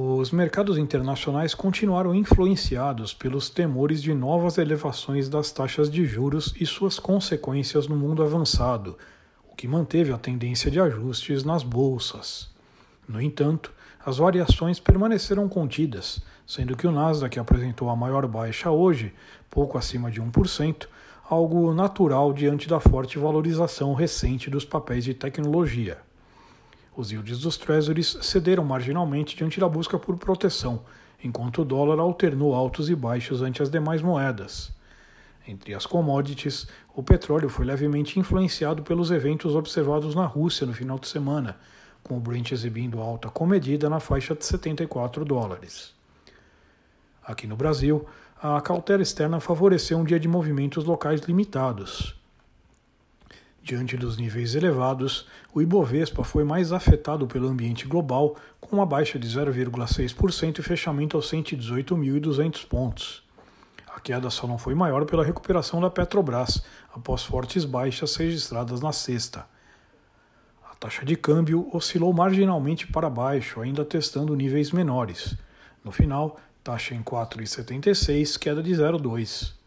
Os mercados internacionais continuaram influenciados pelos temores de novas elevações das taxas de juros e suas consequências no mundo avançado, o que manteve a tendência de ajustes nas bolsas. No entanto, as variações permaneceram contidas, sendo que o Nasdaq apresentou a maior baixa hoje, pouco acima de 1%, algo natural diante da forte valorização recente dos papéis de tecnologia. Os yields dos treasuries cederam marginalmente diante da busca por proteção, enquanto o dólar alternou altos e baixos ante as demais moedas. Entre as commodities, o petróleo foi levemente influenciado pelos eventos observados na Rússia no final de semana, com o Brent exibindo alta comedida na faixa de 74 dólares. Aqui no Brasil, a cautela externa favoreceu um dia de movimentos locais limitados, Diante dos níveis elevados, o Ibovespa foi mais afetado pelo ambiente global, com uma baixa de 0,6% e fechamento aos 118.200 pontos. A queda só não foi maior pela recuperação da Petrobras, após fortes baixas registradas na sexta. A taxa de câmbio oscilou marginalmente para baixo, ainda testando níveis menores. No final, taxa em 4,76, queda de 0,2.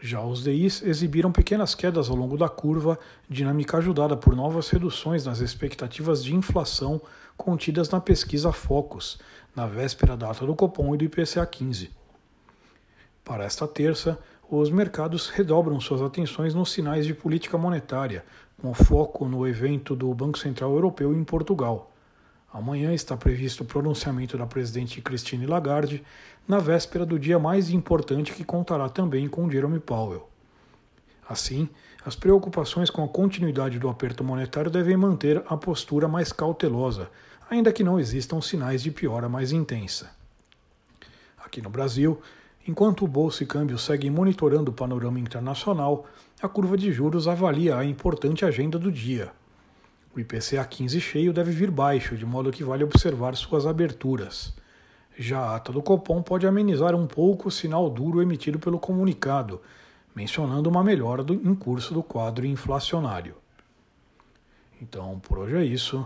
Já os DIs exibiram pequenas quedas ao longo da curva, dinâmica ajudada por novas reduções nas expectativas de inflação contidas na pesquisa Focus, na véspera data do Copom e do IPCA 15. Para esta terça, os mercados redobram suas atenções nos sinais de política monetária, com foco no evento do Banco Central Europeu em Portugal. Amanhã está previsto o pronunciamento da presidente Christine Lagarde, na véspera do dia mais importante que contará também com Jerome Powell. Assim, as preocupações com a continuidade do aperto monetário devem manter a postura mais cautelosa, ainda que não existam sinais de piora mais intensa. Aqui no Brasil, enquanto o Bolsa e Câmbio seguem monitorando o panorama internacional, a curva de juros avalia a importante agenda do dia. O IPCA 15 cheio deve vir baixo, de modo que vale observar suas aberturas. Já a ata do Copom pode amenizar um pouco o sinal duro emitido pelo comunicado, mencionando uma melhora do, em curso do quadro inflacionário. Então, por hoje é isso.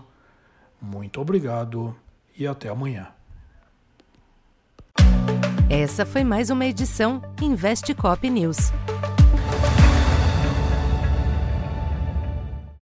Muito obrigado e até amanhã. Essa foi mais uma edição Investe Cop News.